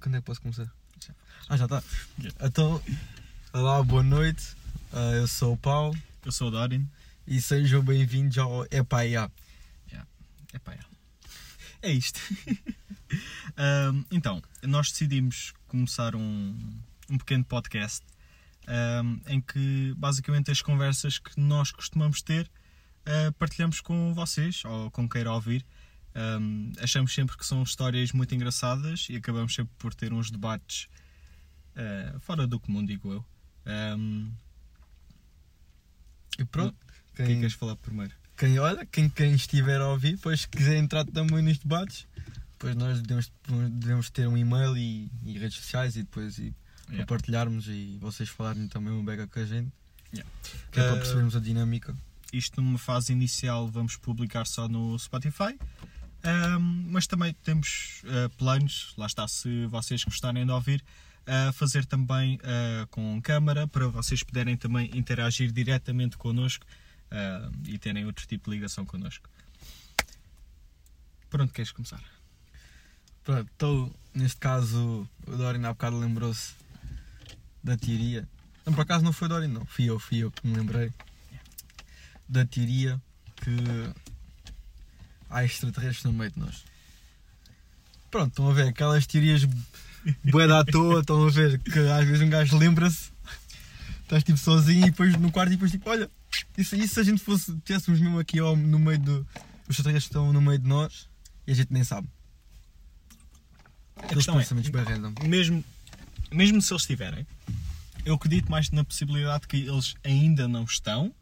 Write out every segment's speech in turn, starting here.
Quando é que posso começar? Ah, já está. Então, olá, boa noite. Ah, eu sou o Paulo Eu sou o Dorin. e sejam bem-vindos ao Epá, yeah. Epá, é. Isto. Então, nós decidimos começar um, um pequeno podcast em que basicamente as conversas que nós costumamos ter ah, partilhamos com vocês ou com quem queira ouvir. Ahm, achamos sempre que são histórias muito engraçadas e acabamos sempre por ter uns debates ah, fora do comum, digo eu. Ahm, E pronto. o que é que Quem, queres falar primeiro? quem olha, quem, quem estiver a ouvir, depois quiser entrar também nos debates, depois nós devemos, devemos ter um e-mail e, e redes sociais e depois e, para Yeah. partilharmos e vocês falarem também um bega com a gente. Yeah. Que é para Ah, percebermos a dinâmica. Isto numa fase inicial vamos publicar só no Spotify. Ahm, mas também temos ah, planos, lá está, se vocês gostarem de ouvir, a fazer também ah, com câmara para vocês puderem também interagir diretamente connosco ah, e terem outro tipo de ligação connosco. Por onde queres começar? Pronto, então, neste caso, o Dorin há bocado lembrou-se da teoria. Não, por acaso não foi o Dorin, não. Fui eu, fui eu que me lembrei da teoria que há extraterrestres no meio de nós. Pronto, estão a ver aquelas teorias bué da à toa, estão a ver que às vezes um gajo lembra-se, estás tipo sozinho e depois no quarto e depois tipo, olha, isso, isso se a gente fosse, tivéssemos mesmo aqui ó, no meio do. Os extraterrestres estão no meio de nós e a gente nem sabe. Aqueles é, pensamentos bem random. mesmo, mesmo se eles estiverem, eu acredito mais na possibilidade que eles ainda não estão,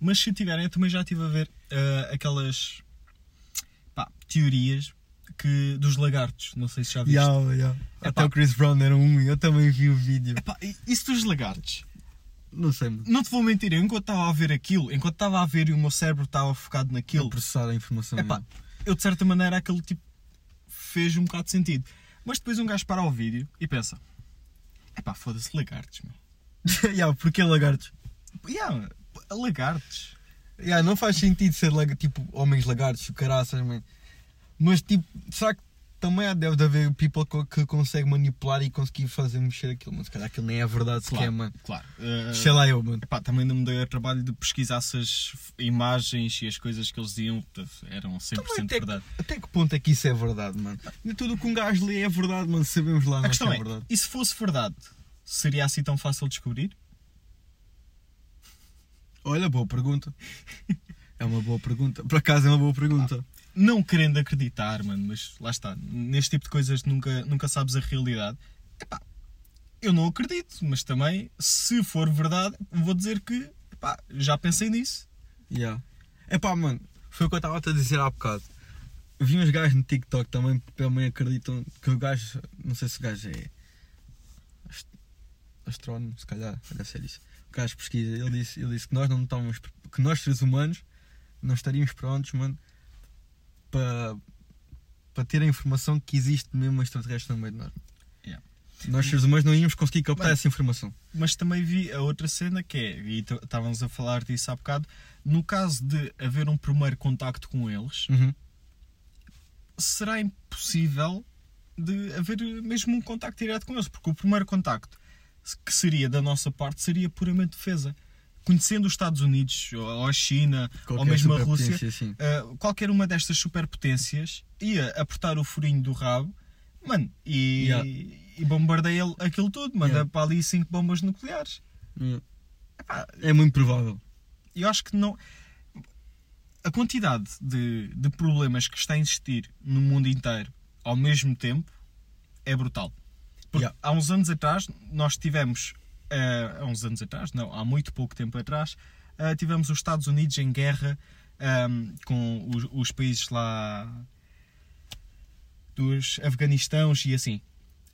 mas se tiverem, eu também já estive a ver ah, aquelas pá, teorias que, dos lagartos. Não sei se já viste. Yeah, yeah. Até o Chris Brown era um, eu também vi o vídeo. Epá, isso dos lagartos, Não sei, mano. não te vou mentir, eu enquanto estava a ver aquilo, enquanto estava a ver e o meu cérebro estava focado naquilo, processar a informação. Epá, eu de certa maneira aquele tipo fez um bocado de sentido. Mas depois um gajo para o vídeo e pensa: epá, foda-se, lagartos, meu. yeah, porque lagartos? Yeah, lagartos. Yeah, não faz sentido ser tipo homens lagartos, caraças, man. Mas tipo, será que também há- deve de haver people que consegue manipular e conseguir fazer mexer aquilo? Mas se calhar aquilo nem é verdade sequer, Claro, mano. claro. Uh, Sei lá eu, mano. epá, também não me dei o trabalho de pesquisar essas imagens e as coisas que eles diziam eram 100% Também até, verdade. até que ponto é que isso é verdade, mano? Nem tudo o que um gajo lê é verdade, mano. Sabemos lá que é: é verdade. e se fosse verdade, seria assim tão fácil de descobrir? Olha, boa pergunta. É uma boa pergunta. Por acaso é uma boa pergunta. não querendo acreditar, mano, mas lá está, neste tipo de coisas nunca, nunca sabes a realidade. Epá, eu não acredito, mas também, se for verdade, vou dizer que epá, já pensei nisso. Yeah. Epá, mano, foi o que eu estava a dizer há bocado. Vi uns gajos no TikTok também, também acreditam que o gajo, não sei se o gajo é ast- astrónomo, se calhar, deve ser isso. Gajo pesquisa, ele disse, ele disse que nós não estávamos, que nós seres humanos não estaríamos prontos, mano, para, para ter a informação que existe mesmo um extraterrestre no meio de nós. Yeah. Nós seres humanos não íamos conseguir captar Mano, essa informação. Mas também vi a outra cena que é, e estávamos a falar disso há bocado, no caso de haver um primeiro contacto com eles, Uhum. será impossível de haver mesmo um contacto direto com eles, porque o primeiro contacto que seria da nossa parte seria puramente defesa. Conhecendo os Estados Unidos, ou a China, ou Qualquer mesmo a Rússia, uh, qualquer uma destas superpotências ia apertar o furinho do rabo, mano, e, Yeah. e bombardeia aquilo tudo, manda Yeah. para ali cinco bombas nucleares. Yeah. Epá, É muito provável. eu acho que não. A quantidade de, de problemas que está a existir no mundo inteiro ao mesmo tempo é brutal. Porque Yeah. há uns anos atrás nós tivemos. eh, há uns anos atrás, não, há muito pouco tempo atrás, eh, tivemos os Estados Unidos em guerra ehm, com os, os países lá dos Afeganistãos e assim.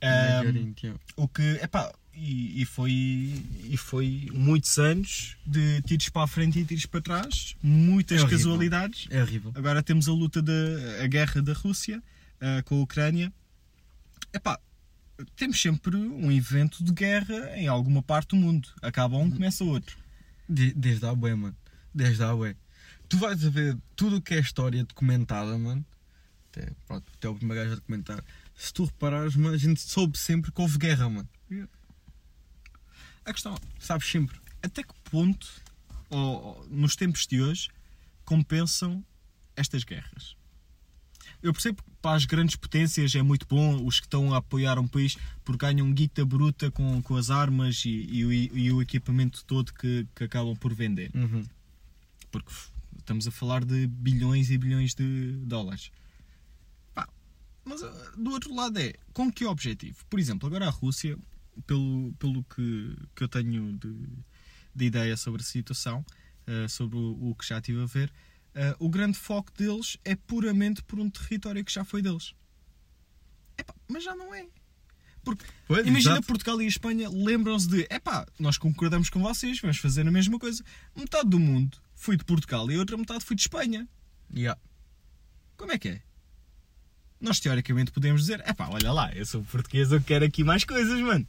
Ehm, Médio Oriente, o que, epá, e, e foi, e foi muitos anos de tiros para a frente e tiros para trás, muitas É casualidades. É horrível. Agora temos a luta da guerra da Rússia ah, com a Ucrânia. Epá, temos sempre um evento de guerra em alguma parte do mundo. Acaba um, começa outro. De- desde a bué, mano. Desde a bué. Tu vais a ver tudo o que é história documentada, mano. Até, pronto, até o primeiro gajo a documentar. se tu reparares, mano, a gente soube sempre que houve guerra, mano. A questão Sabes sempre. até que ponto, ou, ou, nos tempos de hoje, compensam estas guerras? Eu percebo que para as grandes potências é muito bom, os que estão a apoiar um país porque ganham guita bruta com, com as armas e, e, o- e o equipamento todo que, que acabam por vender. Uhum. Porque estamos a falar de bilhões e bilhões de dólares. Pá, mas ah, do outro lado é, com que objetivo? Por exemplo, agora a Rússia, pelo, pelo que, que eu tenho de, de ideia sobre a situação, ah, sobre o, o que já estive a ver, ah, o grande foco deles é puramente por um território que já foi deles. Epá, mas já não é. Porque Pois, Imagina exato. Portugal e a Espanha lembram-se de epá, nós concordamos com vocês, vamos fazer a mesma coisa. Metade do mundo foi de Portugal e a outra metade foi de Espanha. Yeah. Como é que é? Nós teoricamente podemos dizer, epá, olha lá, eu sou português, eu quero aqui mais coisas, mano.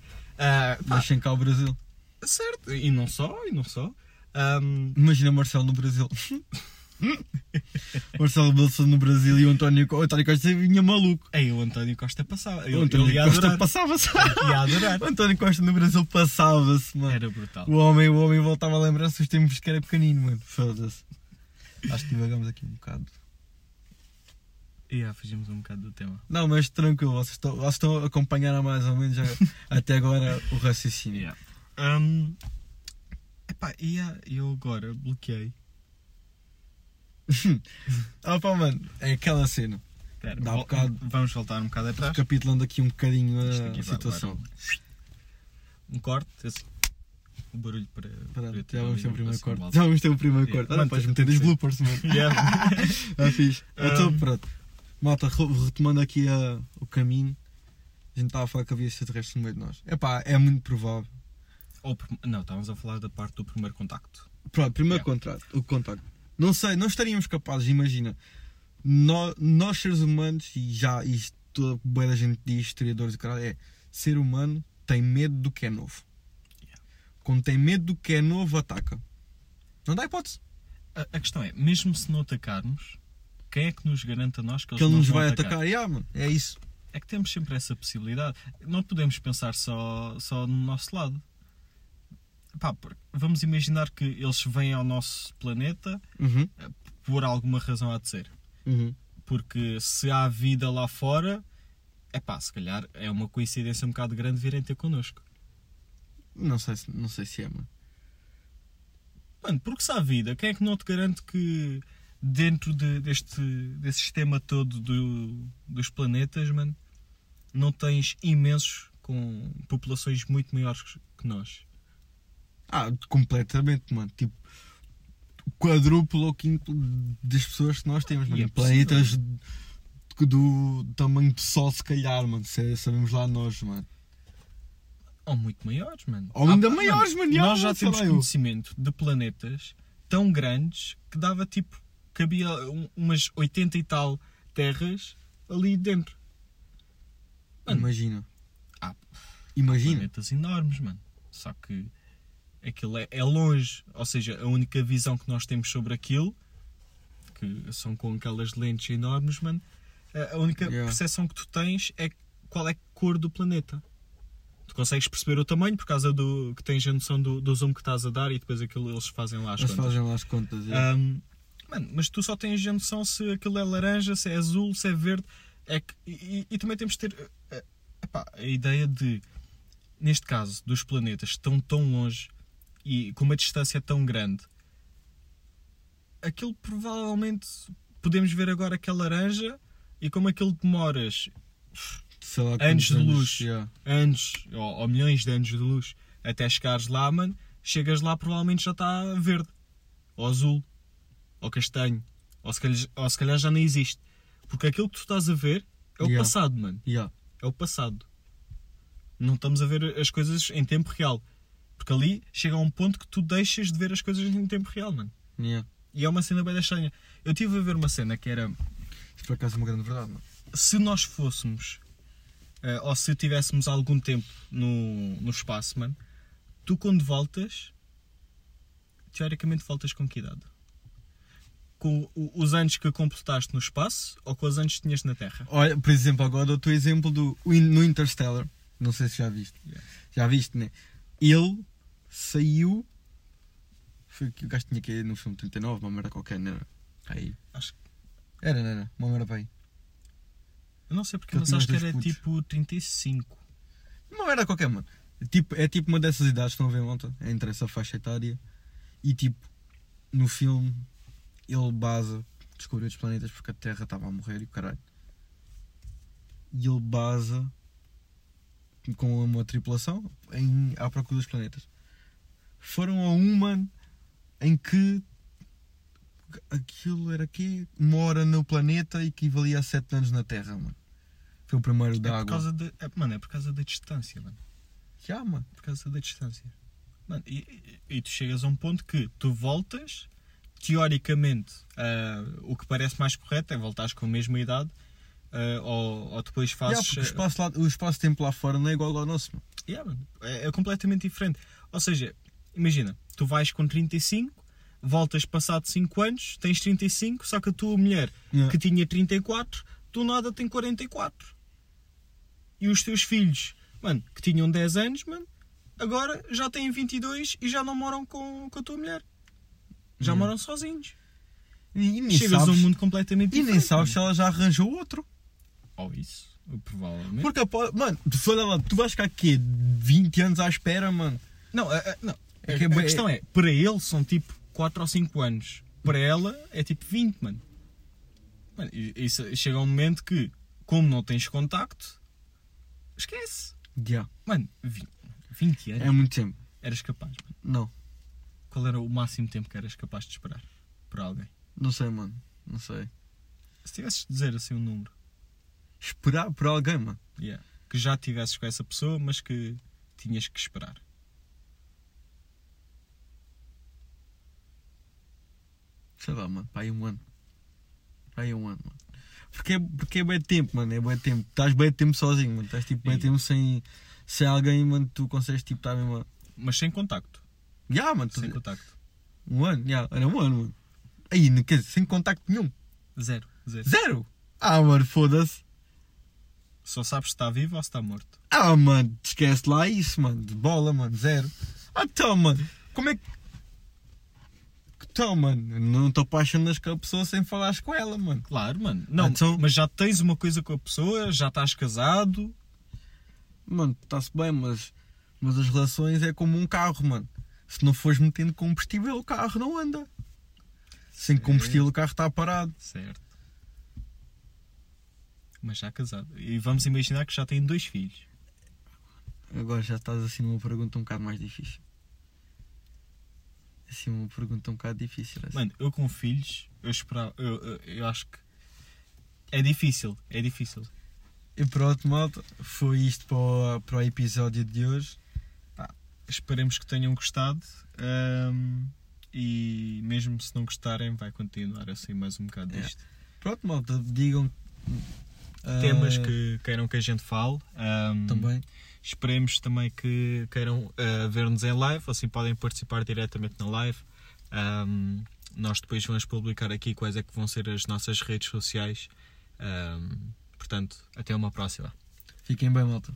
Mas sem cá o Brasil. certo, e não só, e não só. Ahm, Imagina Marcelo no Brasil. Marcelo Bolsa no Brasil e o António, o António Costa vinha maluco. aí o António Costa passava. O Ele, António ia Costa passava-se. O António Costa no Brasil passava-se, mano. Era brutal. O homem, o homem voltava a lembrar-se dos tempos que era pequenino, mano. Foda-se. Acho que divagamos aqui um bocado. E yeah, fugimos um bocado do tema. Não, mas tranquilo, vocês estão, vocês estão a acompanhar mais ou menos até agora o raciocínio. Yeah. Um, epá, e yeah, eu agora bloqueei. Ah pá, mano, é aquela cena. Espera, Dá um bocado- Vamos voltar um bocado atrás. Recapitulando aqui um bocadinho a, situação. Um, corte, assim. O barulho para. Para ter já vamos ter o primeiro corte. Já vamos ter o primeiro corte. Mano, podes meter que os ser. bloopers, mano. Yeah. Ah, fixe. Então, Um, pronto. Malta, re- retomando aqui a- o caminho. A gente estava a falar que havia extraterrestres no meio de nós. Epá, é muito provável. Ou não, estávamos a falar da parte do primeiro contacto. Pronto, primeiro Yeah. contrato, o contacto. Não sei, não estaríamos capazes, imagina. Nós, nós seres humanos, e já isto toda boa da gente diz, historiadores e caralho, é ser humano tem medo do que é novo. Yeah. Quando tem medo do que é novo, ataca. Não dá hipótese. A, a questão é, mesmo se não atacarmos, quem é que nos garante a nós que Que ele nos vai atacar? atacar. Yeah, mano, é isso. É que temos sempre essa possibilidade. Não podemos pensar só, só no nosso lado. Pá, vamos imaginar que eles vêm ao nosso planeta Uhum, por alguma razão há de ser. uhum. Porque se há vida lá fora, é pá, se calhar é uma coincidência um bocado grande virem ter connosco. Não, sei, se- não sei se é, mano. Mano, porque se há vida, quem é que não te garante que dentro de- deste desse sistema todo do- dos planetas, mano, não tens imensos com populações muito maiores que nós? Ah, completamente, mano. Tipo, quadrúplo ou quinto das pessoas que nós temos, E mano. é Planetas do, do tamanho do Sol, se calhar, mano. Se- Sabemos lá nós, mano. Ou muito maiores, mano. Ou ainda pá, maiores, mano, já, Nós já temos eu. conhecimento de planetas tão grandes que dava tipo. cabia um- umas 80 e tal terras ali dentro. Mano, Imagina. Ah, Imagina. planetas enormes, mano. Só que aquilo é, é longe. Ou seja, a única visão que nós temos sobre aquilo, que são com aquelas lentes enormes, mano, a única Yeah. percepção que tu tens é qual é a cor do planeta. Tu consegues perceber o tamanho por causa do que tens a noção do, do zoom que estás a dar e depois aquilo eles fazem lá as Eles contas. fazem lá as contas. é. Ahm, mano, mas tu só tens a noção se aquilo é laranja, se é azul, se é verde. É que, e, e- também temos de ter eh, epá, a ideia de, neste caso, dos planetas que estão tão longe e com uma distância tão grande, aquilo provavelmente podemos ver agora que é laranja e como aquilo demoras lá anos de luz. yeah. anos ou, ou milhões de anos de luz até chegares lá, mano, chegas lá provavelmente já está verde, ou azul, ou castanho, ou se, calhar, ou se calhar já nem existe. Porque aquilo que tu estás a ver é o Yeah. passado, mano. Yeah. É o passado. Não estamos a ver as coisas em tempo real. Porque ali chega a um ponto que tu deixas de ver as coisas em tempo real, mano. Yeah. E é uma cena bem estranha. Eu estive a ver uma cena que era Isso por acaso é uma grande verdade, mano. se nós fôssemos eh, ou se tivéssemos algum tempo no, no espaço, mano, tu quando voltas, teoricamente voltas com que idade? com os anos que completaste no espaço ou com os anos que tinhas na Terra? Olha, por exemplo, agora dou-te o exemplo do no Interstellar. Não sei se já viste. Yeah. Já viste, né? Ele saiu. Foi que o gajo tinha que ir no filme 39, uma merda qualquer, não era? Aí. Acho Era, não era? Uma merda para aí. Eu não sei porque, Ele mas acho que era putos. tipo 35. Uma merda qualquer, mano. É tipo, é tipo uma dessas idades, estão a ver, monta? É entre essa faixa etária. E tipo, no filme, ele basa, descobriu os planetas porque a Terra estava a morrer e o caralho. E ele basa com uma tripulação em, à procura dos planetas. Foram a uma em que aquilo era quê? Uma hora no planeta equivalia a sete anos na Terra, mano. Foi o primeiro É da por água. causa da. é- mano, é por causa da distância, mano. Já, mano. Por causa da distância. Mano, e, e- e tu chegas a um ponto que tu voltas, teoricamente, ah, o que parece mais correto é voltares com a mesma idade, ah, ou, ou depois fazes. porque o espaço, lá, o espaço-tempo lá fora não é igual ao nosso, mano. Yeah, mano, é, é completamente diferente. Ou seja, imagina, tu vais com 35, voltas passado 5 anos, tens 35, só que a tua mulher Yeah. que tinha 34, do nada tem 44. E os teus filhos, mano, que tinham 10 anos, mano, agora já têm 22 e já não moram com, com a tua mulher. Já Yeah. moram sozinhos. E, e nem Chegas a um sabes, mundo completamente e diferente. nem sabes se mano. ela já arranjou outro. Ou isso, provavelmente. Porque, mano, tu, lá, tu vais ficar aqui 20 anos à espera, mano. Não, a, a-. É A- que é a, questão é, para ele são tipo 4 ou 5 anos. Para ela é tipo 20, mano. Mano, e- isso chega a um momento que, como não tens contacto, esquece. Já. Mano, 20, 20 anos É muito tempo. eras capaz, mano. Não, Qual era o máximo tempo que eras capaz de esperar por alguém? não sei, mano. Não sei. Se tivesses de dizer assim um número, Esperar por alguém, mano. yeah, que já tivesses com essa pessoa, mas que tinhas que esperar. Sei lá, mano. Para aí um ano. Para aí um ano, mano. Porque, é- porque é bem tempo, mano. É bem tempo. Estás bem tempo sozinho, mano. Estás tipo bem tempo sem, sem alguém, mano. Tu consegues tipo estar mesmo. Mas sem contacto. Já, mano. tu- Sem contacto. Um ano, já. Era um ano, mano. Aí, não quer dizer, sem contacto nenhum. Zero. Zero. Zero. Ah, mano, foda-se. Só sabes se está vivo ou se está morto. Ah, mano, esquece lá isso, mano. De bola, mano, zero. Ah, então, mano, como é que. Então, mano, não te apaixonas com a pessoa sem falares com ela, mano. Claro, mano. Não, Então- mas já tens uma coisa com a pessoa, já estás casado. Mano, está-se bem, mas, mas as relações é como um carro, mano. Se não fores metendo combustível, o carro não anda. Sem Certo. combustível, o carro está parado. Certo. Mas já casado. E vamos imaginar que já tem dois filhos. Agora já estás assim numa pergunta um bocado mais difícil. Assim, uma pergunta um bocado difícil. Assim. Mano, eu com filhos, eu esperava. Eu, eu, eu acho que. É difícil, é difícil. E pronto, malta, foi isto para o, para o episódio de hoje. Esperemos que tenham gostado. ahm, e mesmo se não gostarem, vai continuar assim mais um bocado Yeah. disto. Pronto, malta, digam. Ah, Temas que queiram que a gente fale. ahm, Também. Esperemos também que queiram ah, ver-nos em live, assim podem participar diretamente na live. Ahm, nós depois vamos publicar aqui quais é que vão ser as nossas redes sociais. Ahm, portanto, até uma próxima. Fiquem bem, malta.